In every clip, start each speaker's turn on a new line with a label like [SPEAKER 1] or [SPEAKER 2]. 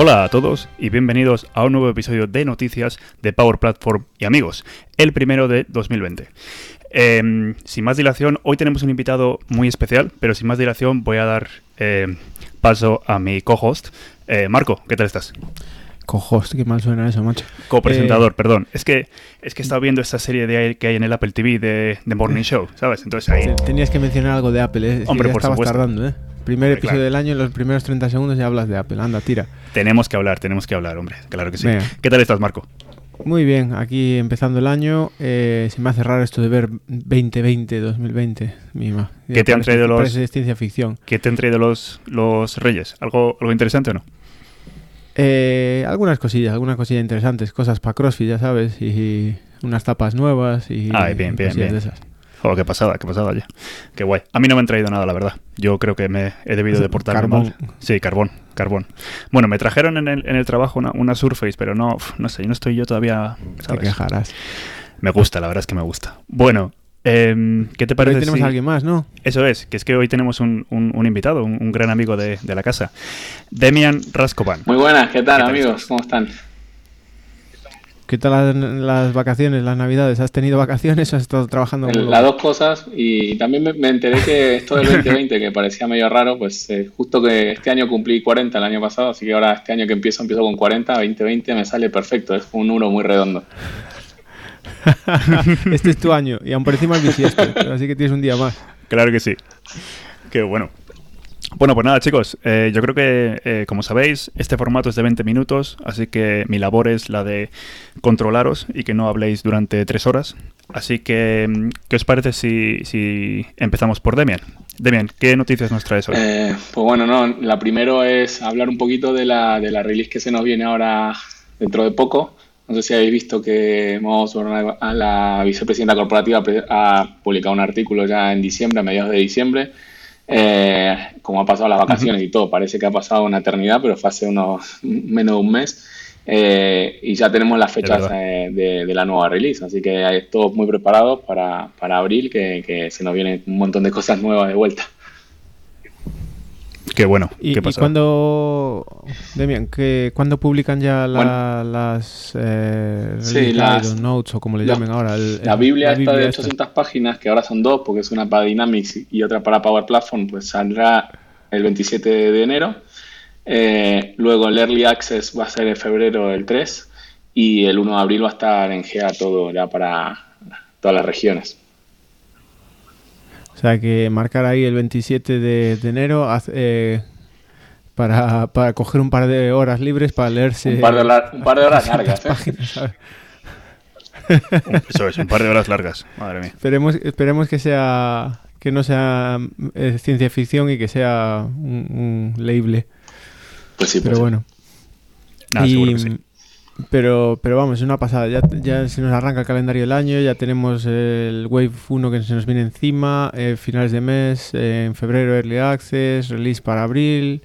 [SPEAKER 1] Hola a todos y bienvenidos a un nuevo episodio de noticias de Power Platform y amigos, el primero de 2020. Em, sin más dilación, hoy tenemos un invitado muy especial, pero sin más dilación voy a dar eh, paso a mi co-host. Eh, Marco, ¿qué tal estás?
[SPEAKER 2] Co-host, qué mal suena eso, macho.
[SPEAKER 1] Co-presentador, perdón. Es que es que he estado viendo esta serie de que hay en el Apple TV de, de Morning Show, ¿sabes? Entonces ahí...
[SPEAKER 2] Tenías que mencionar algo de Apple, ¿eh? Es
[SPEAKER 1] Hombre,
[SPEAKER 2] que ya
[SPEAKER 1] por
[SPEAKER 2] estabas
[SPEAKER 1] supuesto.
[SPEAKER 2] tardando, ¿eh? Primer
[SPEAKER 1] Hombre,
[SPEAKER 2] episodio
[SPEAKER 1] claro.
[SPEAKER 2] del año, en los primeros 30 segundos ya hablas de Apple. Anda, tira.
[SPEAKER 1] Tenemos que hablar, tenemos que hablar, hombre. Claro que sí.
[SPEAKER 2] Venga.
[SPEAKER 1] ¿Qué tal estás, Marco?
[SPEAKER 2] Muy bien, aquí empezando el año. eh, se me hace raro esto de ver 2020, 2020. Mima.
[SPEAKER 1] ¿Qué te han traído los-
[SPEAKER 2] ciencia ficción.
[SPEAKER 1] ¿Qué te han traído los, los Reyes? ¿Algo, ¿Algo interesante o no?
[SPEAKER 2] Eh, algunas cosillas, algunas cosillas interesantes. Cosas para CrossFit, ya sabes. Y unas tapas nuevas y,
[SPEAKER 1] Ay, bien, bien, bien.
[SPEAKER 2] de esas.
[SPEAKER 1] Oh, qué pasada, qué pasada ya. Qué guay. A mí no me han traído nada, la verdad. Yo creo que me he debido de portarme
[SPEAKER 2] Carbón.
[SPEAKER 1] mal. Sí, carbón, carbón. Bueno, me trajeron en el, en el trabajo una, una Surface, pero no, no sé, no estoy yo todavía,
[SPEAKER 2] Te
[SPEAKER 1] ¿sabes?
[SPEAKER 2] quejarás.
[SPEAKER 1] Me gusta, la verdad es que me gusta. Bueno, em, ¿qué te
[SPEAKER 2] Pero
[SPEAKER 1] parece
[SPEAKER 2] hoy tenemos
[SPEAKER 1] si-
[SPEAKER 2] a alguien más, ¿no?
[SPEAKER 1] Eso es, que es que hoy tenemos un, un- un invitado, un, un gran amigo de, de la casa. Demian Raskovan.
[SPEAKER 3] Muy buenas, ¿qué tal
[SPEAKER 1] ¿Qué tal
[SPEAKER 3] amigos? ¿Cómo están?
[SPEAKER 2] ¿Qué tal las, las vacaciones, las navidades? ¿Has tenido vacaciones o has estado trabajando?
[SPEAKER 3] Las dos cosas y también me, me enteré que esto del 2020 que parecía medio raro, pues eh, justo que este año cumplí 40 el año pasado, así que ahora este año que empiezo empiezo con 40, 2020 me sale perfecto, es un número muy redondo.
[SPEAKER 2] este es tu año y aún por encima es bisiesto, pero así que tienes un día más.
[SPEAKER 1] Claro que sí. Qué bueno. Bueno, pues nada, chicos, eh, yo creo que, eh, como sabéis, este formato es de 20 minutos, así que mi labor es la de controlaros y que no habléis durante tres horas. Así que, mm, ¿qué os parece si, si empezamos por Demian? Demian, ¿qué noticias nos traes hoy?
[SPEAKER 3] Eh, pues bueno, no, la primero es hablar un poquito de la, de la release que se nos viene ahora dentro de poco. No sé si habéis visto que Moss, a la vicepresidenta corporativa, ha publicado un artículo ya en diciembre, a mediados de diciembre. Eh, como ha pasado las vacaciones y todo, parece que ha pasado una eternidad, pero fue hace unos menos de un mes. Eh, y ya tenemos las fechas eh, de, de la nueva release, así que hay todos muy preparados para, para abril, que, que se nos vienen un montón de cosas nuevas de vuelta.
[SPEAKER 1] Qué bueno,
[SPEAKER 2] ¿Y,
[SPEAKER 1] qué
[SPEAKER 2] y cuándo, Demian, que, ¿cuándo publican ya la- las eh,
[SPEAKER 3] Sí, las-
[SPEAKER 2] notes o como le
[SPEAKER 3] la-
[SPEAKER 2] llamen ahora? el-
[SPEAKER 3] La Biblia esta de
[SPEAKER 2] esta.
[SPEAKER 3] 800 páginas, que ahora son dos, porque es una para Dynamics y otra para Power Platform, pues saldrá el 27 de enero. Eh, luego el Early Access va a ser en febrero el 3 y el 1 de abril va a estar en GA todo ya para todas las regiones.
[SPEAKER 2] O sea, que marcar ahí el 27 de, de enero eh, para, para coger un par de horas libres para leerse...
[SPEAKER 3] Un par de horas- un par de horas largas, ¿eh?
[SPEAKER 1] Eso es, un par de horas largas. Madre mía.
[SPEAKER 2] Esperemos, esperemos que sea que no sea eh, ciencia ficción y que sea un, un leíble.
[SPEAKER 3] Pues sí, pues
[SPEAKER 2] Pero
[SPEAKER 3] sí.
[SPEAKER 2] bueno.
[SPEAKER 1] Nada,
[SPEAKER 2] Y,
[SPEAKER 1] seguro que sí.
[SPEAKER 2] Pero, pero vamos, es una pasada. Ya, ya se nos arranca el calendario del año, ya tenemos el Wave 1 que se nos viene encima, eh, finales de mes, eh, en febrero Early Access, release para abril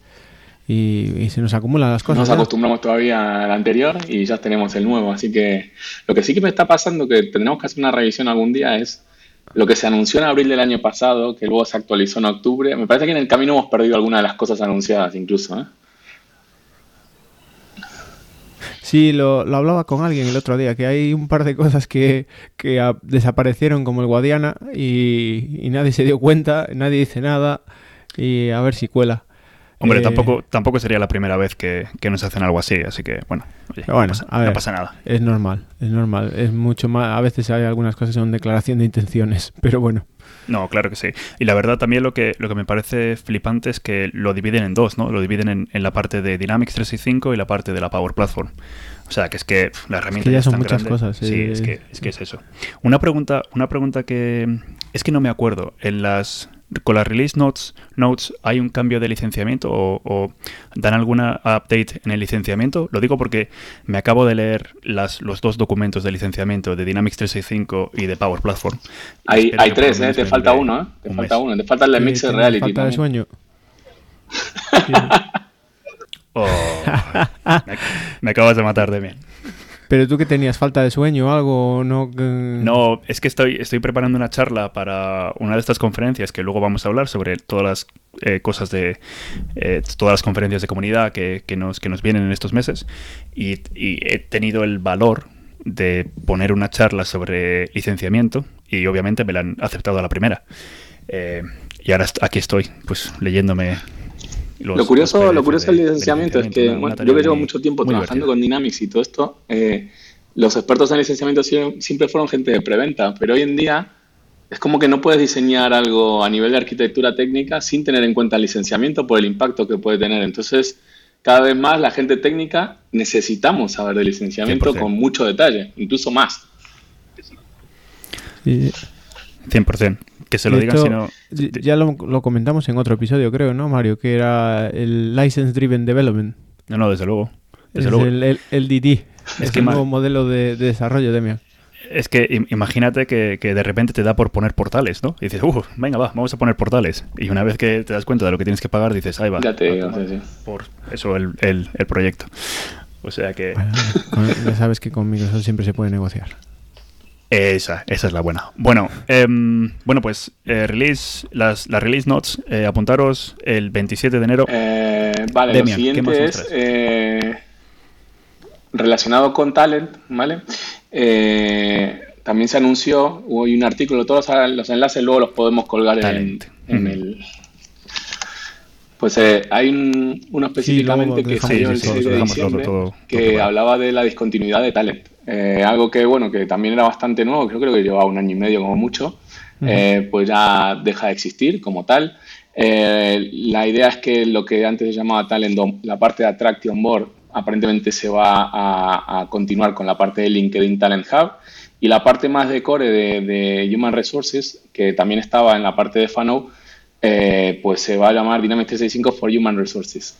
[SPEAKER 2] y, y se nos acumulan las cosas.
[SPEAKER 3] Nos acostumbramos todavía al anterior y ya tenemos el nuevo. Así que lo que sí que me está pasando, que tendremos que hacer una revisión algún día, es lo que se anunció en abril del año pasado, que luego se actualizó en octubre. Me parece que en el camino hemos perdido algunas de las cosas anunciadas incluso. ¿eh?
[SPEAKER 2] Sí, lo, lo hablaba con alguien el otro día, que hay un par de cosas que, que desaparecieron como el Guadiana y, y nadie se dio cuenta, nadie dice nada y a ver si cuela.
[SPEAKER 1] Hombre,
[SPEAKER 2] Eh,
[SPEAKER 1] tampoco, tampoco sería la primera vez que, que nos hacen algo así, así que, bueno, oye,
[SPEAKER 2] Pero bueno,
[SPEAKER 1] no, pasa,
[SPEAKER 2] a ver.
[SPEAKER 1] no pasa nada.
[SPEAKER 2] Es normal, es normal. Es mucho más. A veces hay algunas cosas que son declaración de intenciones, pero bueno.
[SPEAKER 1] No, claro que sí. Y la verdad también lo que, lo que me parece flipante es que lo dividen en dos, ¿no? Lo dividen en, en la parte de Dynamics 365 y la parte de la Power Platform. O sea, que es que pff, la herramienta
[SPEAKER 2] ya
[SPEAKER 1] es
[SPEAKER 2] son
[SPEAKER 1] tan
[SPEAKER 2] muchas
[SPEAKER 1] grande.
[SPEAKER 2] cosas,
[SPEAKER 1] Sí,
[SPEAKER 2] eh.
[SPEAKER 1] es, que, es que es eso. Una pregunta, una pregunta que es que no me acuerdo. En las con las release notes, notes hay un cambio de licenciamiento o, o dan alguna update en el licenciamiento. Lo digo porque me acabo de leer las, los dos documentos de licenciamiento de Dynamics 365 y de Power Platform.
[SPEAKER 3] Hay, hay tres, ¿eh? te
[SPEAKER 1] me
[SPEAKER 3] falta uno, ¿eh? te
[SPEAKER 1] un
[SPEAKER 3] falta
[SPEAKER 1] mes.
[SPEAKER 3] uno. Te falta el de Mixed
[SPEAKER 2] tiene
[SPEAKER 3] Reality.
[SPEAKER 2] Falta de
[SPEAKER 3] también.
[SPEAKER 2] sueño. Sí.
[SPEAKER 1] Oh, me, me acabas de matar, Demian.
[SPEAKER 2] Pero tú que tenías falta de sueño o algo, no.
[SPEAKER 1] No, es que estoy, estoy preparando una charla para una de estas conferencias que luego vamos a hablar sobre todas las eh, cosas de eh, todas las conferencias de comunidad que, que, nos, que nos vienen en estos meses y, he tenido el valor de poner una charla sobre licenciamiento y obviamente me la han aceptado a la primera. Eh, y ahora aquí estoy, pues leyéndome
[SPEAKER 3] lo curioso, lo curioso del licenciamiento es que yo que llevo mucho tiempo trabajando con Dynamics y todo esto, eh, los expertos en licenciamiento siempre fueron gente de preventa, pero hoy en día es como que no puedes diseñar algo a nivel de arquitectura técnica sin tener en cuenta el licenciamiento por el impacto que puede tener. Entonces, cada vez más la gente técnica necesitamos saber de licenciamiento con mucho detalle, incluso más.
[SPEAKER 1] 100% que se lo digan, sino...
[SPEAKER 2] Ya lo, comentamos en otro episodio, creo, ¿no, Mario? Que era el License Driven Development.
[SPEAKER 1] No, no, desde luego.
[SPEAKER 2] es El, el, DD. Es, que el nuevo modelo de, desarrollo, Demian.
[SPEAKER 1] Es que imagínate que, de repente te da por poner portales, ¿no? Y dices, uh, venga, va, vamos a poner portales. Y una vez que te das cuenta de lo que tienes que pagar, dices, ahí va.
[SPEAKER 3] Ya te digo,
[SPEAKER 1] Por eso el, el, proyecto. O sea que...
[SPEAKER 2] ya sabes que con Microsoft siempre se puede negociar.
[SPEAKER 1] Esa, esa es la buena. Bueno, em, bueno pues eh, release, las, las, release notes, eh, apuntaros el 27 de enero.
[SPEAKER 3] Eh, vale, lo siguiente es relacionado con talent, ¿vale? también se anunció, hubo un artículo, todos los enlaces luego los podemos colgar en, el... Pues hay uno específicamente que salió el 6 de diciembre que hablaba de la discontinuidad de talent. Eh, algo que, bueno, que también era bastante nuevo, creo, creo que llevaba un año y medio como mucho, eh, pues ya deja de existir como tal. Eh, la idea es que lo que antes se llamaba Talent, la parte de Attraction Board, aparentemente se va a, continuar con la parte de LinkedIn Talent Hub. Y la parte más de core de, de Human Resources, que también estaba en la parte de Fano, eh, pues se va a llamar Dynamics 365 for Human Resources.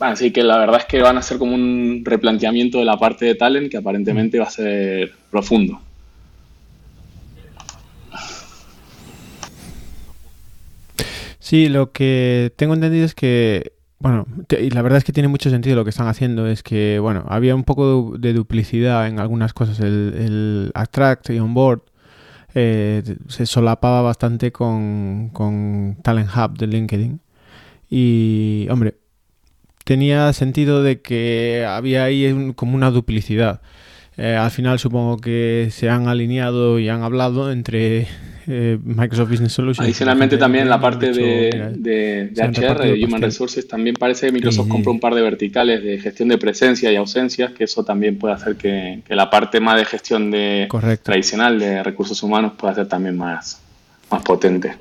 [SPEAKER 3] así que la verdad es que van a ser como un replanteamiento de la parte de talent que aparentemente va a ser profundo.
[SPEAKER 2] Sí, lo que tengo entendido es que, bueno, y la verdad es que tiene mucho sentido lo que están haciendo, es que, bueno, había un poco de duplicidad en algunas cosas, el, el Attract y Onboard eh, se solapaba bastante con, con Talent Hub de LinkedIn. Y, hombre, tenía sentido de que había ahí como una duplicidad. Eh, al final supongo que se han alineado y han hablado entre eh, Microsoft Business Solutions.
[SPEAKER 3] Adicionalmente también la parte de, de, HR, Human Resources, también parece que Microsoft compró un par de verticales de gestión de presencia y ausencias, que eso también puede hacer que, la parte más de gestión de tradicional de recursos humanos pueda ser también más, más potente.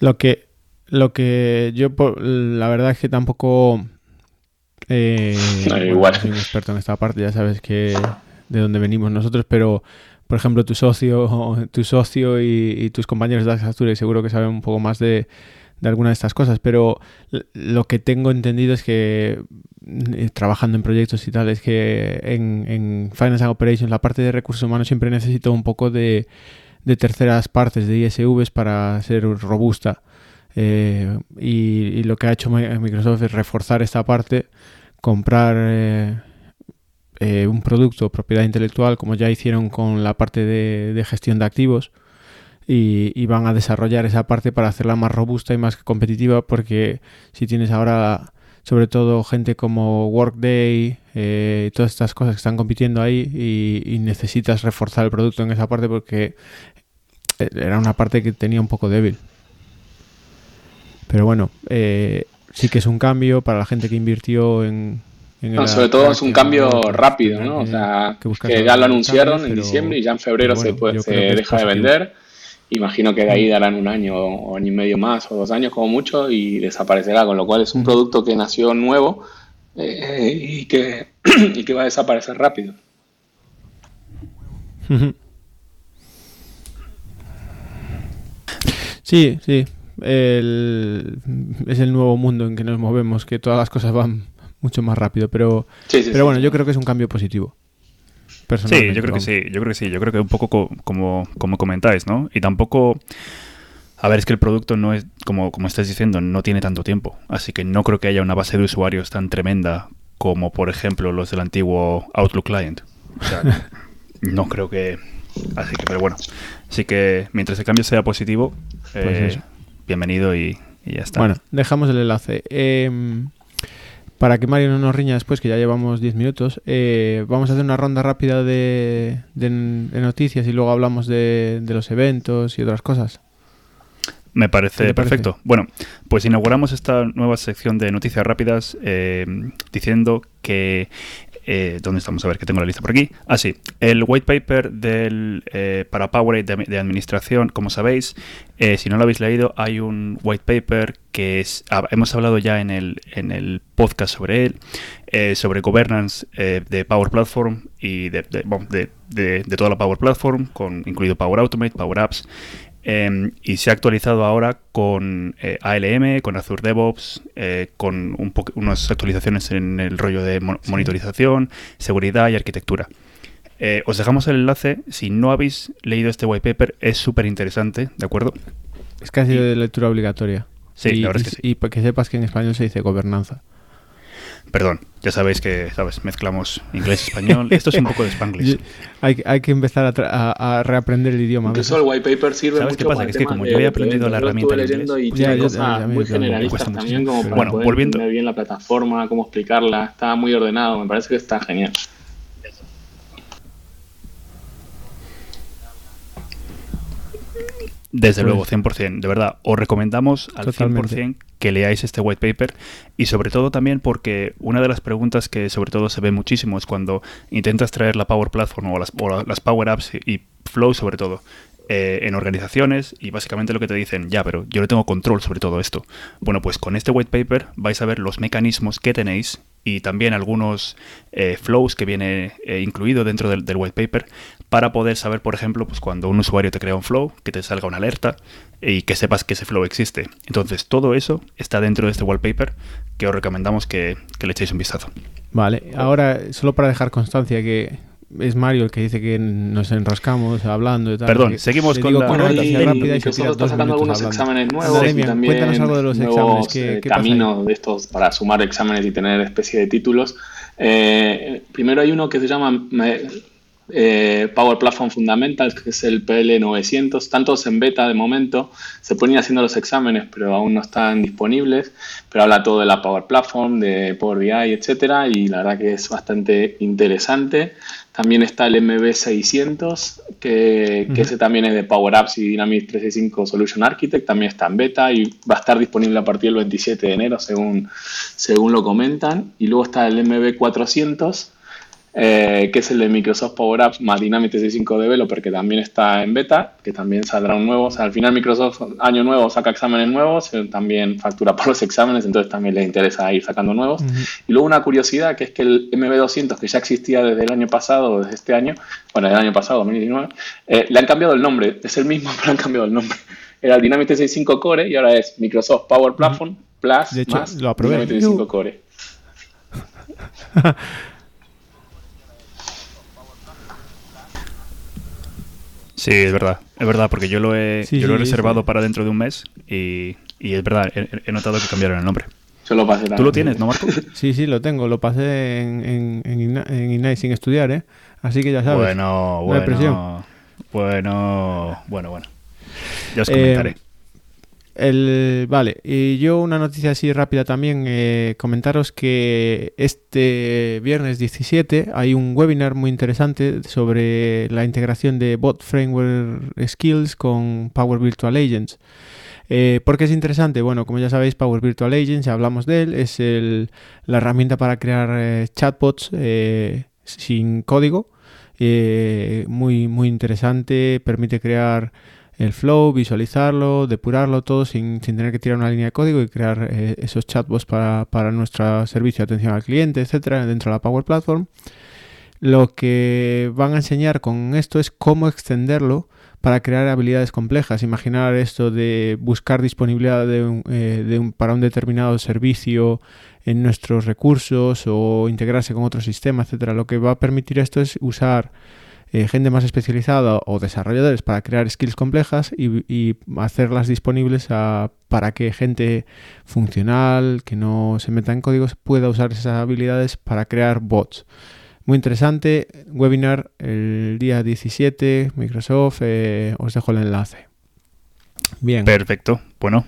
[SPEAKER 2] Lo que, lo que yo, la verdad es que tampoco eh,
[SPEAKER 3] igual.
[SPEAKER 2] soy un experto en esta parte, ya sabes que de dónde venimos nosotros, pero por ejemplo tu socio, tu socio y, tus compañeros de Azure seguro que saben un poco más de, de alguna de estas cosas, pero lo que tengo entendido es que eh, trabajando en proyectos y tal, es que en, en Finance and Operations la parte de recursos humanos siempre necesito un poco de, de terceras partes, de ISVs para ser robusta. Eh, y, lo que ha hecho Microsoft es reforzar esta parte, comprar eh, eh, un producto propiedad intelectual, como ya hicieron con la parte de, gestión de activos, y, van a desarrollar esa parte para hacerla más robusta y más competitiva, porque si tienes ahora sobre todo gente como Workday, todas estas cosas que están compitiendo ahí y, y, necesitas reforzar el producto en esa parte porque era una parte que tenía un poco débil. Pero bueno, eh, sí que es un cambio para la gente que invirtió en...
[SPEAKER 3] sobre todo es un cambio rápido, ¿no? O sea, que, ya lo anunciaron en diciembre y ya en febrero se, puede, se deja de vender. Imagino que de ahí darán un año o año y medio más o dos años como mucho y desaparecerá, con lo cual es un mm. producto que nació nuevo eh, y, que, y que va a desaparecer rápido.
[SPEAKER 2] Sí, sí, el, es el nuevo mundo en que nos movemos, que todas las cosas van mucho más rápido. Pero, pero bueno, yo creo que es un cambio positivo.
[SPEAKER 1] Sí, yo creo que sí, yo creo que sí, yo creo que un poco como, como comentáis, ¿no? Y tampoco... A ver, es que el producto no es, como, como estás diciendo, no tiene tanto tiempo. Así que no creo que haya una base de usuarios tan tremenda como, por ejemplo, los del antiguo Outlook Client. O sea, no creo que... Así que, pero bueno. Así que mientras el cambio sea positivo,
[SPEAKER 2] Pues
[SPEAKER 1] eh,
[SPEAKER 2] eso.
[SPEAKER 1] Bienvenido y, y ya está.
[SPEAKER 2] Bueno, dejamos el enlace. Em, para que Mario no nos riña después, que ya llevamos 10 minutos, eh, vamos a hacer una ronda rápida de, de- de noticias y luego hablamos de, de los eventos y otras cosas.
[SPEAKER 1] Me parece,
[SPEAKER 2] ¿Qué te parece?
[SPEAKER 1] perfecto. Bueno, pues inauguramos esta nueva sección de noticias rápidas eh, diciendo que... eh, ¿Dónde estamos? A ver, que tengo la lista por aquí. Ah, sí. El white paper del, eh, para Powerade de, de administración, como sabéis, eh, si no lo habéis leído, hay un white paper que es, ah, hemos hablado ya en el, en el podcast sobre él, eh, sobre governance de Power Platform y de, de- bueno, de toda la Power Platform, con, incluido Power Automate, Power Apps. Eh, y se ha actualizado ahora con eh, ALM, con Azure DevOps, eh, con un unas actualizaciones en el rollo de mon- monitorización, seguridad y arquitectura. Eh, os dejamos el enlace. Si no habéis leído este white paper, es súper interesante, ¿de acuerdo?
[SPEAKER 2] Es casi de lectura obligatoria.
[SPEAKER 1] Sí,
[SPEAKER 2] y,
[SPEAKER 1] la verdad
[SPEAKER 2] y-
[SPEAKER 1] es que sí.
[SPEAKER 2] Y para que sepas que en español se dice gobernanza.
[SPEAKER 1] Perdón, ya sabéis que, ¿sabes? Mezclamos inglés y español. Esto es un poco de Spanglish.
[SPEAKER 2] Hay, hay que empezar a, tra- a- a reaprender el idioma.
[SPEAKER 3] Incluso el white paper sirve
[SPEAKER 1] ¿Sabes
[SPEAKER 3] mucho
[SPEAKER 1] qué pasa?
[SPEAKER 3] para
[SPEAKER 1] Que es que como
[SPEAKER 3] de-
[SPEAKER 1] yo he
[SPEAKER 3] de
[SPEAKER 1] aprendido la herramienta
[SPEAKER 3] leyendo y
[SPEAKER 2] Ya,
[SPEAKER 3] muy generalistas
[SPEAKER 1] mucho.
[SPEAKER 3] también como para
[SPEAKER 1] Bueno,
[SPEAKER 3] poder
[SPEAKER 1] volviendo-
[SPEAKER 3] entender bien la plataforma, cómo explicarla. Está muy ordenado, me parece que está genial.
[SPEAKER 1] Desde
[SPEAKER 2] Pues-
[SPEAKER 1] luego, 100%. De verdad, os recomendamos al
[SPEAKER 2] Totalmente.
[SPEAKER 1] 100% que leáis este white paper y sobre todo también porque una de las preguntas que sobre todo se ve muchísimo es cuando intentas traer la Power Platform o las, o la- las Power Apps y, y Flow sobre todo eh, en organizaciones y básicamente lo que te dicen, ya, pero yo no tengo control sobre todo esto. Bueno, pues con este white paper vais a ver los mecanismos que tenéis y también algunos eh, flows que viene eh, incluido dentro del, del white paper para poder saber, por ejemplo, pues cuando un usuario te crea un flow, que te salga una alerta y que sepas que ese flow existe. Entonces, todo eso está dentro de este wallpaper que os recomendamos que, que le echéis un vistazo.
[SPEAKER 2] Vale, ahora solo para dejar constancia que es Mario el que dice que nos enrascamos hablando y tal.
[SPEAKER 1] Perdón,
[SPEAKER 2] que
[SPEAKER 1] seguimos con
[SPEAKER 2] digo
[SPEAKER 1] la-
[SPEAKER 2] rápida y se
[SPEAKER 3] está
[SPEAKER 2] dos
[SPEAKER 3] sacando
[SPEAKER 2] minutos
[SPEAKER 3] algunos
[SPEAKER 2] hablando.
[SPEAKER 3] exámenes nuevos
[SPEAKER 2] Demian,
[SPEAKER 3] y también
[SPEAKER 2] cuéntanos algo de los
[SPEAKER 3] nuevos,
[SPEAKER 2] exámenes. ¿Qué,
[SPEAKER 3] eh,
[SPEAKER 2] qué pasa ahí?
[SPEAKER 3] caminos de estos para sumar exámenes y tener especie de títulos. Eh, primero hay uno que se llama eh, Power Platform Fundamentals, que es el PL900. Están todos en beta de momento. Se ponen haciendo los exámenes, pero aún no están disponibles. Pero habla todo de la Power Platform, de Power BI, etcétera. Y la verdad que es bastante interesante. También está el MB600, que, que ese también es de Power Apps y Dynamics 365 Solution Architect. También está en beta y va a estar disponible a partir del 27 de enero, según, según lo comentan. Y luego está el MB400, eh, que es el de Microsoft Power Apps más Dynamics 365 Developer, que también está en beta, que también saldrá un nuevo. O sea, al final Microsoft año nuevo saca exámenes nuevos, eh, también factura por los exámenes, entonces también les interesa ir sacando nuevos. Y luego una curiosidad, que es que el MB200, que ya existía desde el año pasado, desde este año, bueno, el año pasado, 2019, eh, le han cambiado el nombre, es el mismo, pero han cambiado el nombre. Era el Dynamics 365 Core y ahora es Microsoft Power Platform Plus
[SPEAKER 2] De hecho,
[SPEAKER 3] más
[SPEAKER 2] lo.
[SPEAKER 3] Dynamics 365 Core.
[SPEAKER 1] Sí, es verdad, es verdad, porque yo lo he,
[SPEAKER 2] Sí,
[SPEAKER 1] yo lo he
[SPEAKER 2] sí,
[SPEAKER 1] reservado
[SPEAKER 2] sí.
[SPEAKER 1] para dentro de un mes y, y es verdad, he, he notado que cambiaron el nombre.
[SPEAKER 3] Yo lo pasé
[SPEAKER 1] ¿Tú lo tienes, no, Marco?
[SPEAKER 2] Sí, sí, lo tengo. Lo pasé en, en, en, Ina- en Inai sin estudiar, ¿eh? Así que ya sabes.
[SPEAKER 1] Bueno,
[SPEAKER 2] No hay presión.
[SPEAKER 1] bueno, bueno, bueno, bueno. Ya os
[SPEAKER 2] Eh,
[SPEAKER 1] comentaré.
[SPEAKER 2] El, vale, y yo una noticia así rápida también, eh, comentaros que este viernes 17 hay un webinar muy interesante sobre la integración de Bot Framework Skills con Power Virtual Agents. Eh, ¿Por qué es interesante? Bueno, como ya sabéis, Power Virtual Agents, ya hablamos de él, es el- la herramienta para crear eh, chatbots eh, sin código. Muy, muy interesante, permite crear el flow, visualizarlo, depurarlo todo sin, sin tener que tirar una línea de código y crear eh, esos chatbots para, para nuestro servicio de atención al cliente, etcétera, dentro de la Power Platform. Lo que van a enseñar con esto es cómo extenderlo para crear habilidades complejas. Imaginar esto de buscar disponibilidad de eh, de un- para un determinado servicio en nuestros recursos o integrarse con otro sistema, etcétera. Lo que va a permitir esto es usar eh, gente más especializada o desarrolladores para crear skills complejas y, hacerlas disponibles para que gente funcional, que no se meta en códigos, pueda usar esas habilidades para crear bots. Muy interesante, webinar el día 17, Microsoft, eh, os dejo el enlace.
[SPEAKER 1] Bien. Perfecto. Bueno,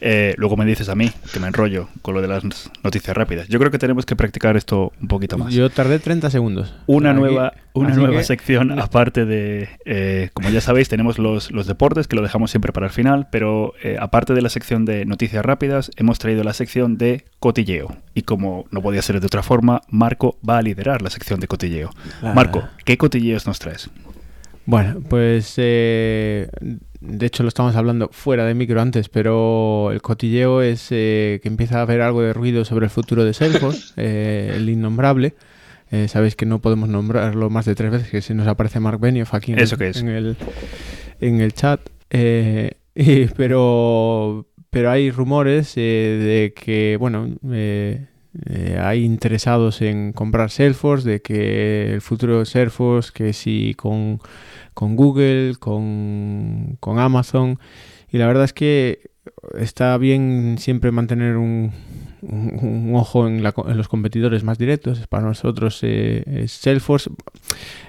[SPEAKER 1] eh, luego me dices a mí que me enrollo con lo de las noticias rápidas. Yo creo que tenemos que practicar esto un poquito más.
[SPEAKER 2] Yo tardé 30 segundos.
[SPEAKER 1] Una nueva, una nueva sección, aparte de, eh, como ya sabéis, tenemos los, los, deportes, que lo dejamos siempre para el final, pero eh, aparte de la sección de noticias rápidas, hemos traído la sección de cotilleo. Y como no podía ser de otra forma, Marco va a liderar la sección de cotilleo. Marco, ¿qué cotilleos nos traes?
[SPEAKER 2] Bueno, pues de hecho lo estamos hablando fuera de micro antes, pero el cotilleo es eh, que empieza a haber algo de ruido sobre el futuro de Salesforce, eh, el innombrable. Eh, sabéis que no podemos nombrarlo más de tres veces, que si nos aparece Mark Benioff aquí en, el, en, el, chat. pero, pero hay rumores de que, bueno, hay interesados en comprar Salesforce, de que el futuro de Salesforce, que si con con Google, con, Amazon. Y la verdad es que está bien siempre mantener un, ojo en, los competidores más directos. Para nosotros eh, es Salesforce.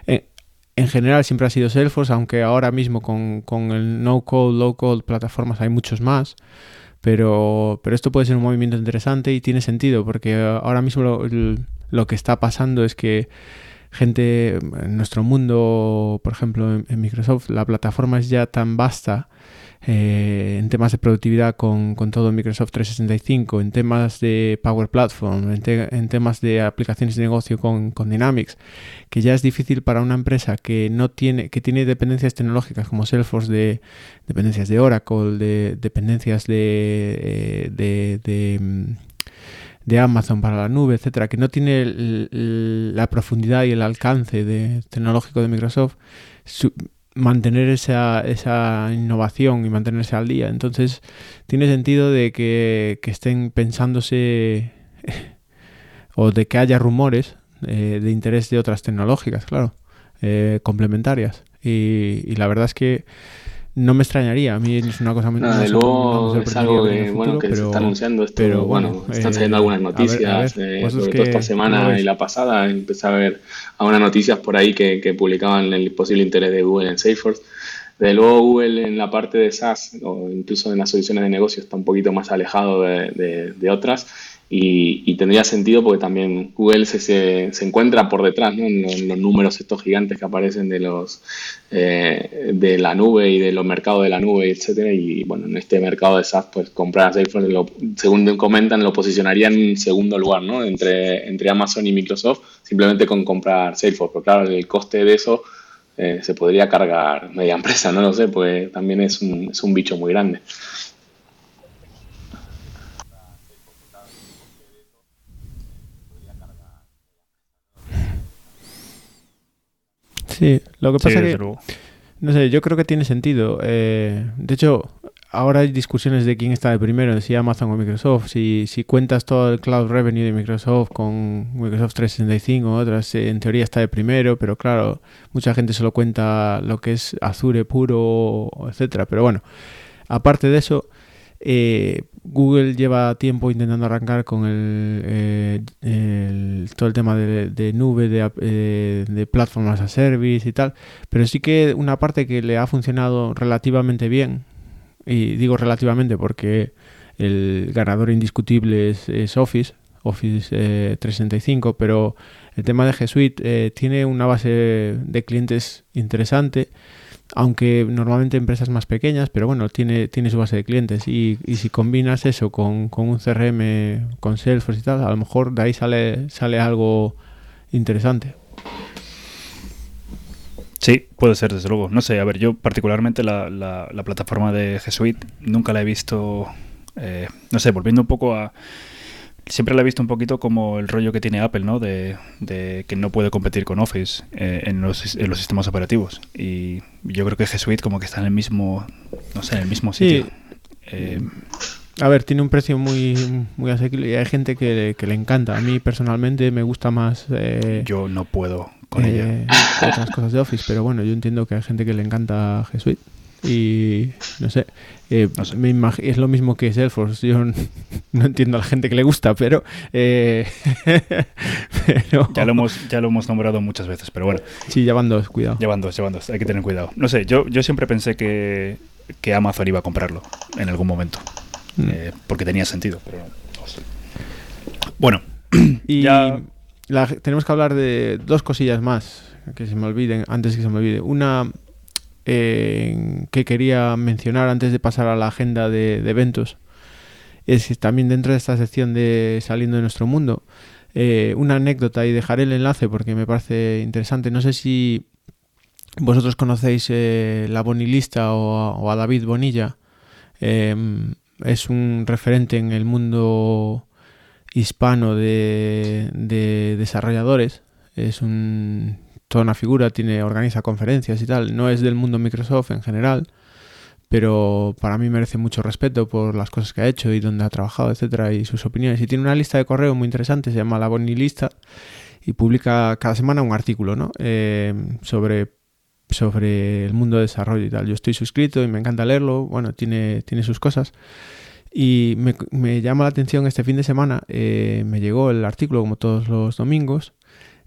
[SPEAKER 2] Eh, en general siempre ha sido Salesforce, aunque ahora mismo con, el no-code, low-code plataformas hay muchos más. Pero, pero esto puede ser un movimiento interesante y tiene sentido, porque ahora mismo lo que está pasando es que gente en nuestro mundo, por ejemplo, en, Microsoft, la plataforma es ya tan vasta eh, en temas de productividad con, todo Microsoft 365, en temas de Power Platform, en, temas de aplicaciones de negocio con, Dynamics, que ya es difícil para una empresa que no tiene, que tiene dependencias tecnológicas como Salesforce de dependencias de Oracle, de dependencias de, eh, de mm, de Amazon para la nube, etcétera, que no tiene la profundidad y el alcance de, tecnológico de Microsoft, mantener esa, esa innovación y mantenerse al día. Entonces, tiene sentido de que, estén pensándose o de que haya rumores eh, de interés de otras tecnológicas, claro, eh, complementarias. y la verdad es que no me extrañaría, a mí es una cosa
[SPEAKER 3] muy... Nada, luego es algo que, bueno, que se está anunciando esto, pero bueno, están saliendo eh, algunas noticias, eh, sobre todo esta semana y la pasada, empecé a ver algunas noticias por ahí que, que publicaban el posible interés de Google en Salesforce. De luego Google en la parte de SaaS o incluso en las soluciones de negocio está un poquito más alejado de, de, de otras y, tendría sentido porque también Google se, se, encuentra por detrás ¿no? en, los, números estos gigantes que aparecen de los eh, de la nube y de los mercados de la nube, etcétera. Y bueno, en este mercado de SaaS, pues comprar Salesforce, lo, según comentan, lo posicionaría en segundo lugar, ¿no? Entre, entre Amazon y Microsoft, simplemente con comprar Salesforce. Pero claro, el coste de eso eh, se podría cargar media empresa, no lo sé, pues también es un, es un bicho muy grande.
[SPEAKER 2] Sí, lo que pasa es que. No sé, yo creo que tiene sentido. Eh, de hecho, ahora hay discusiones de quién está de primero, si Amazon o Microsoft. Si, si cuentas todo el cloud revenue de Microsoft con Microsoft 365 o otras, eh, en teoría está de primero, pero claro, mucha gente solo cuenta lo que es Azure puro, etcétera. Pero bueno, aparte de eso, eh, Google lleva tiempo intentando arrancar con el, eh, todo el tema de, nube, de, eh, plataformas a service y tal, pero sí que una parte que le ha funcionado relativamente bien, y digo relativamente porque el ganador indiscutible es, Office, Office 365, pero el tema de G Suite tiene una base de clientes interesante aunque normalmente empresas más pequeñas, pero bueno, tiene, tiene su base de clientes y, si combinas eso con, un CRM, con Salesforce y tal, a lo mejor de ahí sale, sale algo interesante.
[SPEAKER 1] Sí, puede ser, desde luego. No sé, a ver, yo particularmente la, la, plataforma de G Suite nunca la he visto, eh, no sé, volviendo un poco a siempre la he visto un poquito como el rollo que tiene Apple, ¿no? De, que no puede competir con Office eh, en, los, en, los, sistemas operativos. Y yo creo que G Suite como que está en el mismo, no sé, en el mismo sitio.
[SPEAKER 2] Eh, a ver, tiene un precio muy, muy asequible y hay gente que, le encanta. A mí personalmente me gusta más... Eh,
[SPEAKER 1] yo no puedo con ella.
[SPEAKER 2] otras cosas de Office, pero bueno, yo entiendo que hay gente que le encanta G Suite y no sé, eh,
[SPEAKER 1] No sé.
[SPEAKER 2] me imag- es lo mismo que Salesforce. Yo no entiendo a la gente que le gusta, pero, eh, pero
[SPEAKER 1] Ya lo hemos, ya lo hemos nombrado muchas veces, pero bueno,
[SPEAKER 2] sí, ya van dos, cuidado.
[SPEAKER 1] llevan dos, llevan dos, hay que tener cuidado. No sé, yo, yo siempre pensé que, que Amazon iba a comprarlo en algún momento,
[SPEAKER 2] Mm.
[SPEAKER 1] eh, porque tenía sentido, pero no sé. Bueno,
[SPEAKER 2] Y
[SPEAKER 1] Ya-
[SPEAKER 2] la- tenemos que hablar de dos cosillas más que se me olviden, antes que se me olvide. Una que quería mencionar antes de pasar a la agenda de, eventos es también dentro de esta sección de Saliendo de nuestro mundo. eh, una anécdota y dejaré el enlace porque me parece interesante. No sé si vosotros conocéis eh, la Bonilista o, a- David Bonilla. Eh, es un referente en el mundo hispano de, de desarrolladores. Es un, toda una figura, tiene, organiza conferencias y tal. No es del mundo Microsoft en general, pero para mí merece mucho respeto por las cosas que ha hecho y donde ha trabajado, etcétera, y sus opiniones. Y tiene una lista de correo muy interesante, se llama La Bonilista, y publica cada semana un artículo ¿no? Eh, sobre sobre el mundo de desarrollo y tal. Yo estoy suscrito y me encanta leerlo. Bueno, tiene, tiene sus cosas. Y me, llama la atención este fin de semana, eh, me llegó el artículo como todos los domingos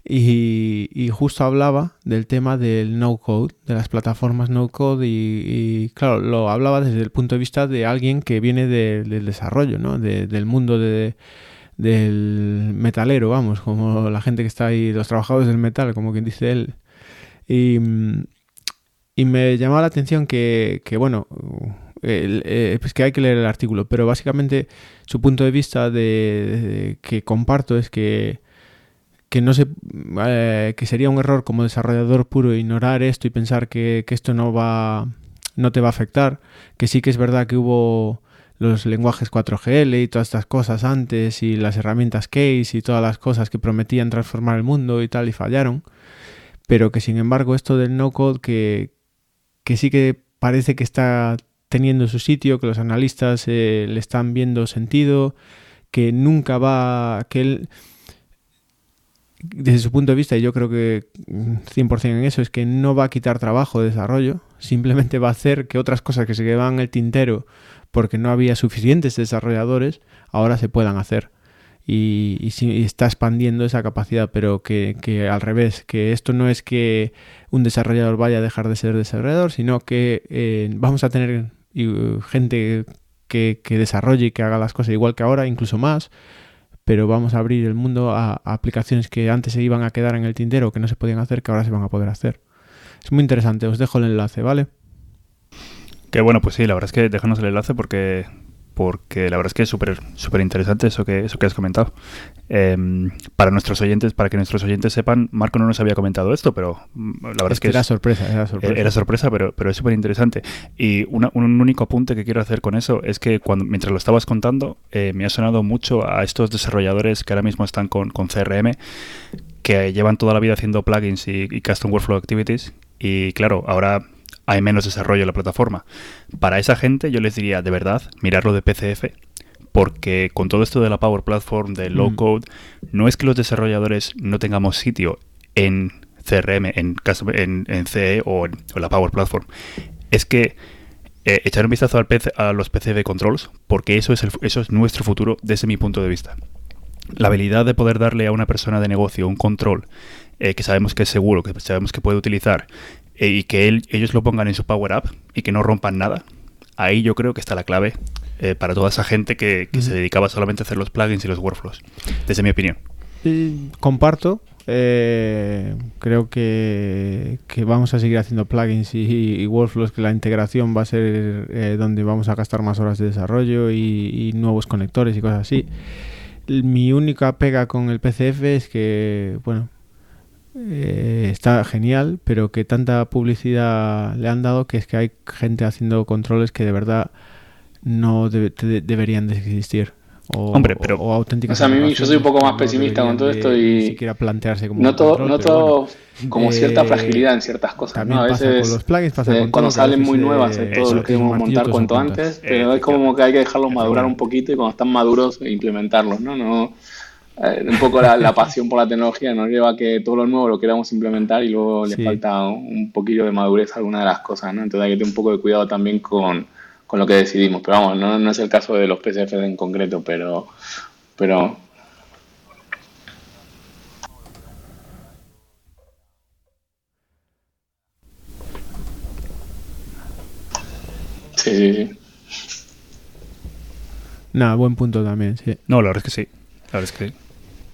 [SPEAKER 2] y, y justo hablaba del tema del no code, de las plataformas no code y, y, claro, lo hablaba desde el punto de vista de alguien que viene de- del desarrollo, ¿no? De- del mundo de, del metalero, vamos, como la gente que está ahí, los trabajadores del metal, como quien dice él. Y, y me llamaba la atención que, que, bueno, el- eh, pues que hay que leer el artículo, pero básicamente su punto de vista de- que comparto es que que no se eh, que sería un error como desarrollador puro ignorar esto y pensar que, que esto no va no te va a afectar. Que sí que es verdad que hubo los lenguajes 4GL y todas estas cosas antes y las herramientas case y todas las cosas que prometían transformar el mundo y tal y fallaron. Pero que sin embargo esto del no code que, que sí que parece que está teniendo su sitio, que los analistas eh, le están viendo sentido, que nunca va, que él, desde su punto de vista, y yo creo que mm, 100% en eso, es que no va a quitar trabajo de desarrollo, simplemente va a hacer que otras cosas que se quedaban en el tintero porque no había suficientes desarrolladores, ahora se puedan hacer. Y, y está expandiendo esa capacidad, pero que, que al revés, que esto no es que un desarrollador vaya a dejar de ser desarrollador, sino que eh, vamos a tener uh, gente que, que desarrolle y que haga las cosas igual que ahora, incluso más, pero vamos a abrir el mundo a, aplicaciones que antes se iban a quedar en el tintero, que no se podían hacer, que ahora se van a poder hacer. Es muy interesante, os dejo el enlace, ¿vale?
[SPEAKER 1] Que bueno, pues sí, la verdad es que déjanos el enlace porque porque la verdad es que es súper súper interesante eso que eso que has comentado. Eh, para nuestros oyentes, para que nuestros oyentes sepan, Marco no nos había comentado esto, pero mm, la verdad es que
[SPEAKER 2] era
[SPEAKER 1] es-
[SPEAKER 2] sorpresa, era sorpresa.
[SPEAKER 1] Era sorpresa, pero, pero es súper interesante. Y una- un único apunte que quiero hacer con eso es que cuando, mientras lo estabas contando, eh, me ha sonado mucho a estos desarrolladores que ahora mismo están con, con CRM, que llevan toda la vida haciendo plugins y, y custom workflow activities. Y claro, ahora hay menos desarrollo en la plataforma. Para esa gente yo les diría, de verdad, mirarlo de PCF. Porque con todo esto de la Power Platform, de low
[SPEAKER 2] Mm.
[SPEAKER 1] code, no es que los desarrolladores no tengamos sitio en CRM, en, en, en CE o en, o la Power Platform. Es que eh, echar un vistazo al PC a los PCB controls, porque eso es, el, eso es nuestro futuro desde mi punto de vista. La habilidad de poder darle a una persona de negocio un control eh, que sabemos que es seguro, que sabemos que puede utilizar, eh, y que él- ellos lo pongan en su Power App y que no rompan nada, ahí yo creo que está la clave eh, para toda esa gente que, que se dedicaba solamente a hacer los plugins y los workflows, desde mi opinión.
[SPEAKER 2] Y comparto. eh, creo que, que vamos a seguir haciendo plugins y, y workflows, que la integración va a ser eh, donde vamos a gastar más horas de desarrollo y, y nuevos conectores y cosas así. Mi única pega con el PCF es que, bueno, eh, está genial, pero que tanta publicidad le han dado que es que hay gente haciendo controles que de verdad no debe- te- deberían de existir. O,
[SPEAKER 1] Hombre, pero-
[SPEAKER 2] o, o auténticas
[SPEAKER 3] O sea, a mí- yo soy un poco más
[SPEAKER 2] no
[SPEAKER 3] pesimista con todo
[SPEAKER 2] de
[SPEAKER 3] esto y
[SPEAKER 2] Ni siquiera plantearse como
[SPEAKER 3] Noto,
[SPEAKER 2] control, pero
[SPEAKER 3] noto
[SPEAKER 2] bueno.
[SPEAKER 3] como cierta
[SPEAKER 2] Eh,
[SPEAKER 3] fragilidad en ciertas cosas.
[SPEAKER 2] También
[SPEAKER 3] ¿no? A
[SPEAKER 2] pasa
[SPEAKER 3] veces,
[SPEAKER 2] con los plugins, pasa
[SPEAKER 3] eh,
[SPEAKER 2] con
[SPEAKER 3] cuando
[SPEAKER 2] todo,
[SPEAKER 3] salen muy nuevas,
[SPEAKER 2] eh,
[SPEAKER 3] todo
[SPEAKER 2] eso
[SPEAKER 3] lo
[SPEAKER 2] que
[SPEAKER 3] queremos montar cuanto antes, pero
[SPEAKER 1] Eh,
[SPEAKER 3] es como que hay que dejarlos madurar un poquito y cuando están maduros e implementarlos, ¿no? No, eh, un poco la, pasión por la tecnología nos lleva a que todo lo nuevo lo queramos implementar y luego le falta un poquillo de madurez a alguna de las cosas, ¿no? Entonces hay que tener un poco de cuidado también con, con lo que decidimos. Pero vamos, no, no, es el caso de los PCF en concreto, pero, pero Sí, sí, sí.
[SPEAKER 2] Nada, buen punto también, sí.
[SPEAKER 1] No, la verdad es que sí. La verdad es que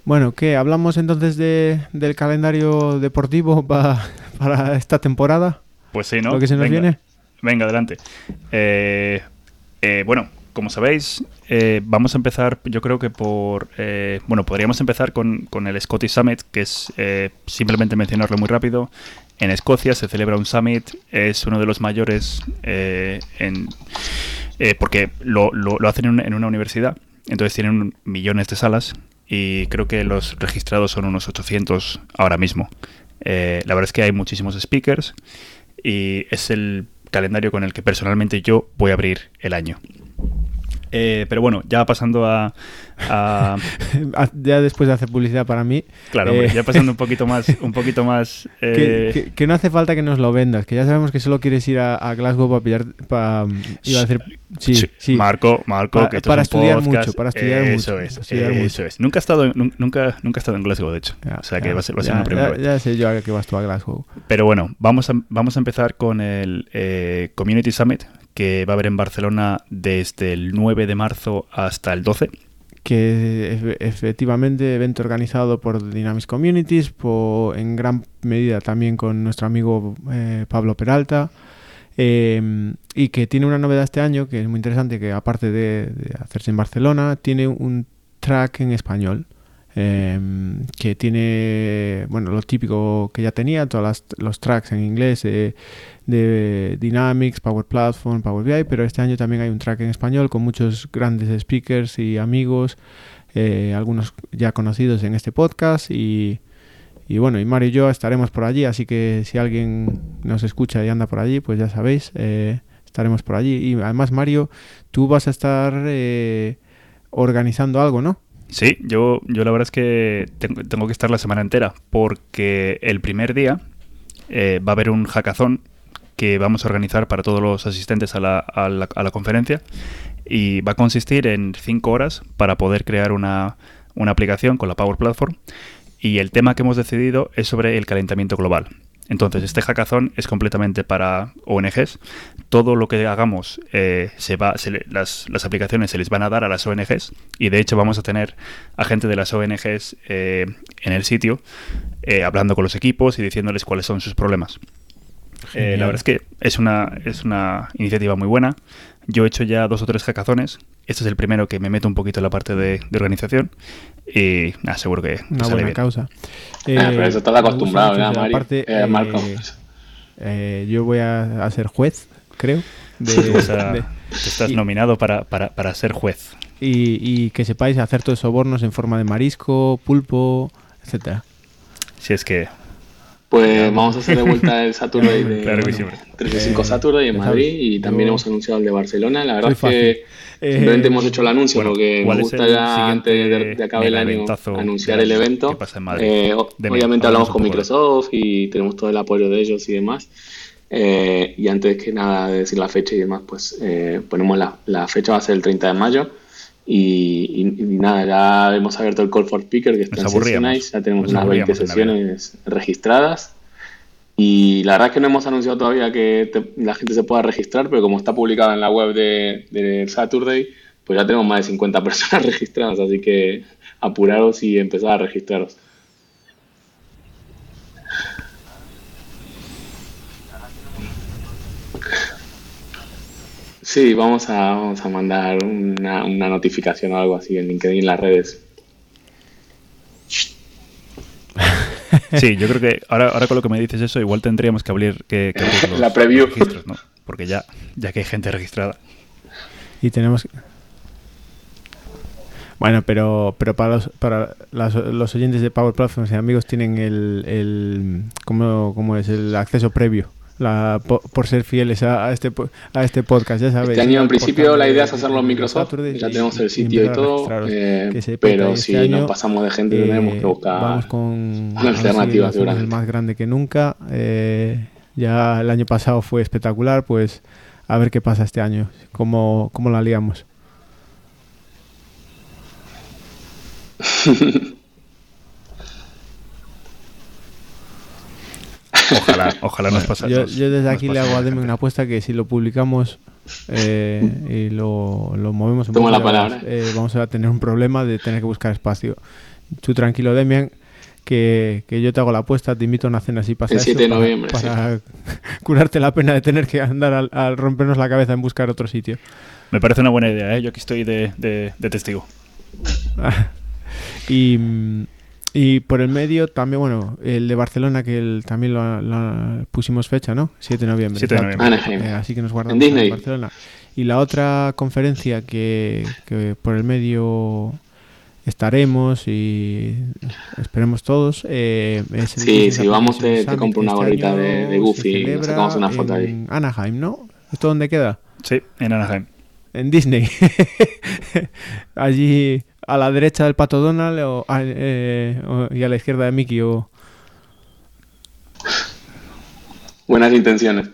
[SPEAKER 2] Bueno, ¿qué? ¿Hablamos entonces de, del calendario deportivo para esta temporada?
[SPEAKER 1] Pues sí, ¿no?
[SPEAKER 2] ¿Lo que se nos viene?
[SPEAKER 1] Venga, adelante. Eh, eh, bueno, como sabéis, eh, vamos a empezar, yo creo que por... bueno, podríamos empezar con, con, el Scottish Summit, que es simplemente mencionarlo muy rápido. En Escocia se celebra un summit, es uno de los mayores en, porque lo, lo, lo hacen en, una universidad, entonces tienen millones de salas y creo que los registrados son unos 800 ahora mismo. la verdad es que hay muchísimos speakers y es el calendario con el que personalmente yo voy a abrir el año. Eh, pero bueno, ya pasando a,
[SPEAKER 2] ya después de hacer publicidad para mí.
[SPEAKER 1] Claro, eh, ya pasando un poquito más. Un poquito más
[SPEAKER 2] eh, que, no hace falta que nos lo vendas, que ya sabemos que solo quieres ir a, Glasgow para pillar. Para, iba a hacer, sí, sí,
[SPEAKER 1] Marco, Marco,
[SPEAKER 2] para, para estudiar mucho. Para estudiar
[SPEAKER 1] eso
[SPEAKER 2] Es,
[SPEAKER 1] eso es. Nunca he, estado en, nunca, nunca he estado en Glasgow, de hecho. o sea que va a ser, va a ser una primera
[SPEAKER 2] ya, sé yo que vas tú a Glasgow.
[SPEAKER 1] Pero bueno, vamos a, vamos a empezar con el Community Summit, que va a haber en Barcelona desde el 9 de marzo hasta el 12
[SPEAKER 2] que efectivamente evento organizado por Dynamics Communities, en gran medida también con nuestro amigo eh, Pablo Peralta, em, y que tiene una novedad este año que es muy interesante, que aparte de, hacerse en Barcelona, tiene un track en español. Em, que tiene bueno lo típico que ya tenía todos los tracks en inglés eh, de Dynamics, Power Platform, Power BI, pero este año también hay un track en español con muchos grandes speakers y amigos, eh, algunos ya conocidos en este podcast y, bueno, y Mario y yo estaremos por allí, así que si alguien nos escucha y anda por allí, pues ya sabéis, eh, estaremos por allí. Y además, Mario, tú vas a estar eh, organizando algo, ¿no?
[SPEAKER 1] Sí, yo, yo la verdad es que tengo, tengo, que estar la semana entera, porque el primer día va a haber un hackathon que vamos a organizar para todos los asistentes a la, a la, a la conferencia y va a consistir en cinco horas para poder crear una, una aplicación con la Power Platform y el tema que hemos decidido es sobre el calentamiento global. Entonces, este hackathon es completamente para ONGs. Todo lo que hagamos, eh, se va, las, las, aplicaciones se les van a dar a las ONGs y de hecho vamos a tener a gente de las ONGs eh, en el sitio eh, hablando con los equipos y diciéndoles cuáles son sus problemas. La verdad es que es una, es una iniciativa muy buena. Yo he hecho ya dos o tres hackazones. Este es el primero que me meto un poquito en la parte de, organización. Y nada, seguro que
[SPEAKER 2] una buena causa.
[SPEAKER 3] Ah, pero eso estás acostumbrado, ¿verdad, Mario?
[SPEAKER 2] Aparte, eh, Marco. Eh, yo voy a, ser juez, creo.
[SPEAKER 1] estás nominado para, para, para ser juez.
[SPEAKER 2] Y, y, que sepáis hacer todos sobornos en forma de marisco, pulpo, etcétera.
[SPEAKER 1] Si es que
[SPEAKER 3] pues vamos a hacer de vuelta el Saturday de claro 365 Saturday en Madrid y también hemos anunciado el de Barcelona. La verdad es que simplemente hemos hecho el anuncio porque nos gusta ya antes de, de acabar el año anunciar el evento. Eh, obviamente hablamos con Microsoft y tenemos todo el apoyo de ellos y demás. Eh, y antes que nada de decir la fecha y demás, pues eh, ponemos la, la fecha va a ser el 30 de mayo y, nada, ya hemos abierto el Call for Speaker que está en ya tenemos unas 20 sesiones registradas. Y la verdad es que no hemos anunciado todavía que la gente se pueda registrar, pero como está publicado en la web de, de Saturday, pues ya tenemos más de 50 personas registradas, así que apuraros y empezar a registraros. Sí, vamos a, vamos a mandar una, una notificación o algo así en LinkedIn, en las redes.
[SPEAKER 1] Sí, yo creo que ahora, ahora con lo que me dices eso, igual tendríamos que abrir, que,
[SPEAKER 3] los, la preview.
[SPEAKER 1] registros, ¿no? Porque ya, ya que hay gente registrada.
[SPEAKER 2] Y tenemos Bueno, pero, pero para, los, para los oyentes de Power Platforms y amigos tienen el, el ¿cómo, ¿cómo, es? El acceso previo la, po- por, ser fieles a, a este, a este podcast, ya sabéis.
[SPEAKER 3] Este año, en principio, la
[SPEAKER 2] de-
[SPEAKER 3] idea es hacerlo en Microsoft. Ya
[SPEAKER 2] y-
[SPEAKER 3] tenemos el
[SPEAKER 2] y
[SPEAKER 3] sitio y
[SPEAKER 2] a
[SPEAKER 3] todo. eh, pero
[SPEAKER 2] que
[SPEAKER 3] si
[SPEAKER 2] este
[SPEAKER 3] nos pasamos de gente, tendremos que
[SPEAKER 2] Eh,
[SPEAKER 3] buscar.
[SPEAKER 2] Vamos con
[SPEAKER 3] una
[SPEAKER 2] a ver si
[SPEAKER 3] seguramente.
[SPEAKER 2] más grande que nunca. Eh, ya el año pasado fue espectacular, pues a ver qué pasa este año, cómo, cómo la liamos.
[SPEAKER 1] Ojalá, ojalá nos pase.
[SPEAKER 2] Yo, yo desde aquí le hago a. Demi una apuesta que si lo publicamos eh, y lo, lo movemos un
[SPEAKER 3] Toma la
[SPEAKER 2] eh, vamos a tener un problema de tener que buscar espacio. Tú tranquilo, Demian, que, que yo te hago la apuesta, te invito a una cena así pasa
[SPEAKER 3] El
[SPEAKER 2] eso,
[SPEAKER 3] 7 de
[SPEAKER 2] para-
[SPEAKER 3] noviembre,
[SPEAKER 2] para curarte la pena de tener que andar al, al rompernos la cabeza en buscar otro sitio.
[SPEAKER 1] Me parece una buena idea, ¿eh? Yo aquí estoy de, de- de testigo.
[SPEAKER 2] y, y por el medio también, bueno, el de Barcelona, que el- también lo, lo pusimos fecha, ¿no? 7 de noviembre.
[SPEAKER 1] 7 de noviembre.
[SPEAKER 3] Anaheim.
[SPEAKER 2] Eh, así que nos guardamos
[SPEAKER 3] En Disney.
[SPEAKER 2] Barcelona. Y la otra conferencia que, que por el medio estaremos y esperemos todos eh, es el
[SPEAKER 3] Sí, si vamos, te- te compro una
[SPEAKER 2] este
[SPEAKER 3] gorrita
[SPEAKER 2] año
[SPEAKER 3] de- de Goofy y nos sacamos una foto ahí.
[SPEAKER 2] en Anaheim, ¿no? ¿Esto dónde queda?
[SPEAKER 1] Sí, en Anaheim.
[SPEAKER 2] En Disney. Allí a la derecha del Pato Donald o, a- eh, o- y a la izquierda de Mickey o...
[SPEAKER 3] Buenas intenciones.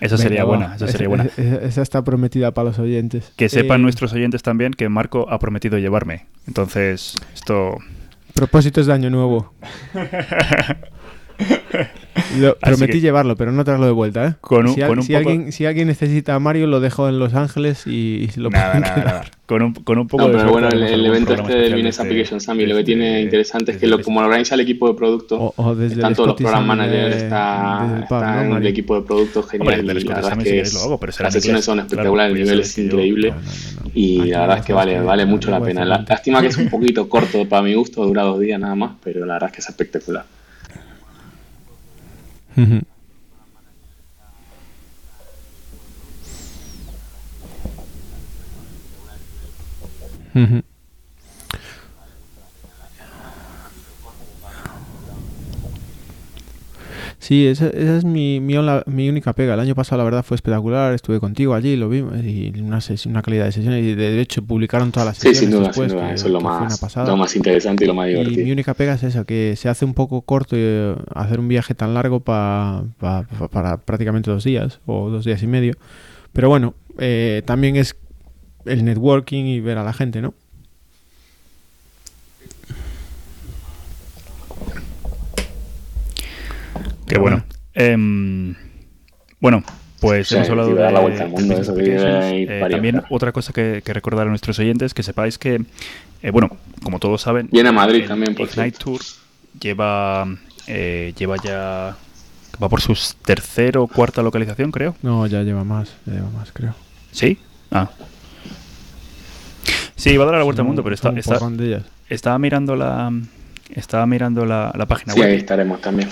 [SPEAKER 1] Esa sería
[SPEAKER 2] Venga,
[SPEAKER 1] buena, esa
[SPEAKER 2] Esa-
[SPEAKER 1] sería buena.
[SPEAKER 2] Esa, esa está prometida para los oyentes.
[SPEAKER 1] Que sepan
[SPEAKER 2] Eh,
[SPEAKER 1] nuestros oyentes también que Marco ha prometido llevarme. Entonces, esto...
[SPEAKER 2] Propósitos de año nuevo. Lo- prometí
[SPEAKER 1] que-
[SPEAKER 2] llevarlo, pero no traerlo de vuelta, ¿eh?
[SPEAKER 1] Con un-
[SPEAKER 2] si, al-
[SPEAKER 1] con un
[SPEAKER 2] si
[SPEAKER 1] poco-
[SPEAKER 2] alguien, si alguien necesita a Mario, lo dejo en Los Ángeles y, lo
[SPEAKER 1] Nada,
[SPEAKER 2] pueden
[SPEAKER 1] nada,
[SPEAKER 2] quedar.
[SPEAKER 1] nada. Con un, con un poco
[SPEAKER 3] No,
[SPEAKER 1] de
[SPEAKER 3] pero bueno, el, evento este del Business Application Summit lo que tiene interesante es que lo, como lo organiza el equipo de producto,
[SPEAKER 2] O, o desde
[SPEAKER 3] están
[SPEAKER 2] el
[SPEAKER 3] todos los program managers, está,
[SPEAKER 2] desde el pub,
[SPEAKER 3] está
[SPEAKER 2] ¿no,
[SPEAKER 3] el equipo de producto genial y la verdad es que
[SPEAKER 1] que lo hago, pero será
[SPEAKER 3] las sesiones son espectaculares, el nivel es increíble y la verdad es que vale, vale mucho la pena. Lástima que es un poquito corto para mi gusto, dura dos días nada más, pero la verdad es que es espectacular.
[SPEAKER 2] Mm-hmm. Mm-hmm. Sí, esa, esa es mi, mi, ola- mi única pega. El año pasado, la verdad, fue espectacular. Estuve contigo allí, lo vimos. Y una, una calidad de sesión. Y de hecho, publicaron todas las
[SPEAKER 3] Sí,
[SPEAKER 2] sesiones
[SPEAKER 3] sin duda,
[SPEAKER 2] después,
[SPEAKER 3] sin duda,
[SPEAKER 2] que-
[SPEAKER 3] eso es lo más,
[SPEAKER 2] pasada.
[SPEAKER 3] lo más interesante y lo más
[SPEAKER 2] Y mi
[SPEAKER 3] divertido.
[SPEAKER 2] única pega es eso, que se hace un poco corto eh, hacer un viaje tan largo pa- pa- pa- para prácticamente dos días o dos días y medio. Pero bueno, eh, también es el networking y ver a la gente, ¿no?
[SPEAKER 1] Qué bueno. Em, bueno, pues
[SPEAKER 3] Sí,
[SPEAKER 1] hemos hablado
[SPEAKER 3] y
[SPEAKER 1] de,
[SPEAKER 3] dar la vuelta al mundo, eso
[SPEAKER 1] Eh, también otra cosa que, que recordar a nuestros oyentes, que sepáis que, eh, bueno, como todos saben,
[SPEAKER 3] Viene a Madrid
[SPEAKER 1] el
[SPEAKER 3] también, por
[SPEAKER 1] Ignite
[SPEAKER 3] cierto.
[SPEAKER 1] Tour lleva, eh, lleva ya, va por su tercera o cuarta localización, creo.
[SPEAKER 2] No, ya lleva más, ya lleva más, creo.
[SPEAKER 1] ¿Sí? Ah. Sí, va a dar la vuelta al mundo, pero está, está- estaba mirando la estaba mirando la, la página
[SPEAKER 3] Sí,
[SPEAKER 1] web.
[SPEAKER 3] ahí estaremos también.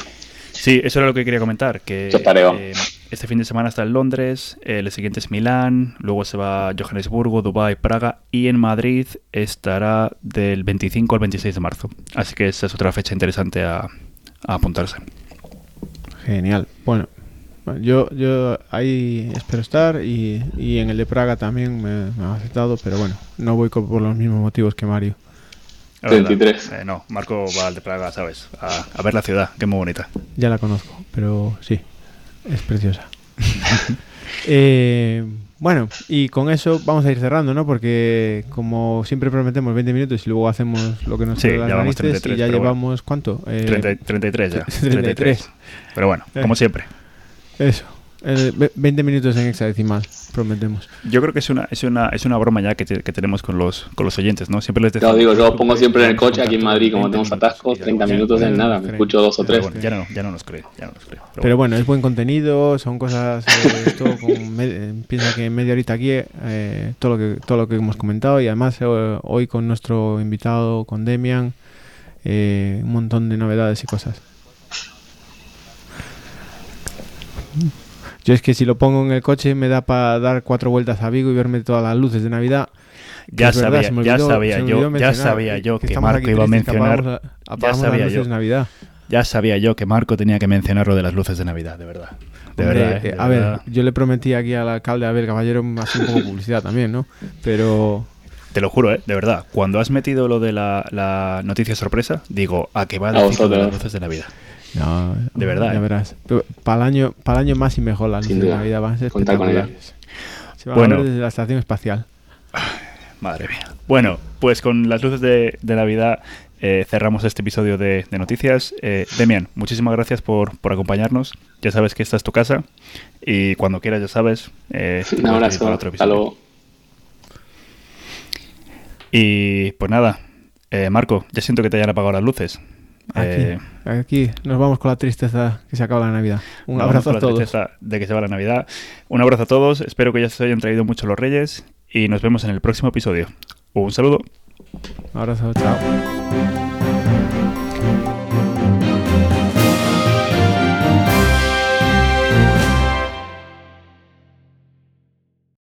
[SPEAKER 1] Sí, eso era lo que quería comentar. Que eh, este fin de semana está en Londres, el siguiente es Milán, luego se va a Johannesburgo, Dubái, Praga y en Madrid estará del 25 al 26 de marzo. Así que esa es otra fecha interesante a, a apuntarse.
[SPEAKER 2] Genial. Bueno, yo, yo ahí espero estar y, y en el de Praga también me, me ha aceptado, pero bueno, no voy por los mismos motivos que Mario.
[SPEAKER 1] La verdad,
[SPEAKER 3] 23.
[SPEAKER 1] eh, no, Marco va al de Praga, ¿sabes? A, a ver la ciudad, que es muy bonita.
[SPEAKER 2] Ya la conozco, pero sí, es preciosa. Eh, bueno, y con eso vamos a ir cerrando, ¿no? Porque como siempre prometemos 20 minutos y luego hacemos lo que nos
[SPEAKER 1] Sí,
[SPEAKER 2] las
[SPEAKER 1] ya vamos
[SPEAKER 2] narices
[SPEAKER 1] 33,
[SPEAKER 2] y ya
[SPEAKER 1] pero bueno.
[SPEAKER 2] llevamos, ¿cuánto? Eh,
[SPEAKER 1] 30 33 ya.
[SPEAKER 2] 33.
[SPEAKER 1] Pero bueno,
[SPEAKER 2] Eh.
[SPEAKER 1] como siempre.
[SPEAKER 2] Eso, eh, ve- 20 minutos en hexadecimal, prometemos.
[SPEAKER 1] Yo creo que es una, es una, es una broma ya que, te- que tenemos con los, con los oyentes, ¿no? Siempre les decimos...
[SPEAKER 3] os digo, yo os pongo siempre en el coche aquí en Madrid, como
[SPEAKER 1] 20
[SPEAKER 3] tenemos atascos,
[SPEAKER 1] y ya
[SPEAKER 3] 30
[SPEAKER 1] luego-
[SPEAKER 3] minutos en nada, me escucho dos o tres.
[SPEAKER 1] bueno, ya no, ya no nos cree, ya no nos. Pero
[SPEAKER 2] Pero
[SPEAKER 1] bueno.
[SPEAKER 2] bueno, es buen contenido, son cosas, eh, esto con me- eh, piensa que en media horita aquí, eh, todo, lo que, todo lo que hemos comentado y además eh, hoy con nuestro invitado, con Demian, eh, un montón de novedades y cosas. Yo es que si lo pongo en el coche me da para dar cuatro vueltas a Vigo y verme todas las luces de Navidad.
[SPEAKER 1] Ya
[SPEAKER 2] verdad,
[SPEAKER 1] sabía, ya sabía yo- ya sabía yo que Marco iba a mencionar-
[SPEAKER 2] apagamos la-
[SPEAKER 1] ya
[SPEAKER 2] apagamos las
[SPEAKER 1] sabía
[SPEAKER 2] luces
[SPEAKER 1] yo.
[SPEAKER 2] de Navidad.
[SPEAKER 1] Ya sabía yo que Marco tenía que mencionar lo de las luces de Navidad, de verdad. De
[SPEAKER 2] Hombre,
[SPEAKER 1] verdad, ¿eh?
[SPEAKER 2] eh,
[SPEAKER 1] De
[SPEAKER 2] a
[SPEAKER 1] verdad.
[SPEAKER 2] ver, yo le prometí aquí al alcalde Abel Caballero así un poco publicidad también, ¿no? Pero
[SPEAKER 1] Te lo juro, ¿eh? De verdad. Cuando has metido lo de la, la noticia sorpresa, digo, ¿a qué va
[SPEAKER 3] A
[SPEAKER 1] el ciclo de las luces de Navidad?
[SPEAKER 2] No,
[SPEAKER 1] De verdad,
[SPEAKER 2] ya
[SPEAKER 1] ¿eh?
[SPEAKER 2] verás. Para el año, para el año más y mejor las
[SPEAKER 3] Sin
[SPEAKER 2] luces de
[SPEAKER 3] duda.
[SPEAKER 2] Navidad van a ser
[SPEAKER 3] Contad con
[SPEAKER 2] espectaculares. Se va
[SPEAKER 1] Bueno.
[SPEAKER 2] a ver desde la estación espacial.
[SPEAKER 1] Madre mía. Bueno, pues con las luces de, de Navidad eh, cerramos este episodio de, de noticias. Eh, Demian, muchísimas gracias por, por acompañarnos. Ya sabes que esta es tu casa y cuando quieras, ya sabes. Eh,
[SPEAKER 3] Un abrazo.
[SPEAKER 1] otro
[SPEAKER 3] Hasta luego.
[SPEAKER 1] Y pues nada, eh, Marco, ya siento que te hayan apagado las luces.
[SPEAKER 2] Aquí,
[SPEAKER 1] Eh,
[SPEAKER 2] aquí nos vamos con la tristeza que se acaba la Navidad. Un abrazo a
[SPEAKER 1] la
[SPEAKER 2] todos.
[SPEAKER 1] tristeza de que se va la Navidad. Un abrazo a todos. Espero que ya se hayan traído mucho los Reyes y nos vemos en el próximo episodio. Un saludo.
[SPEAKER 2] Un abrazo, chao.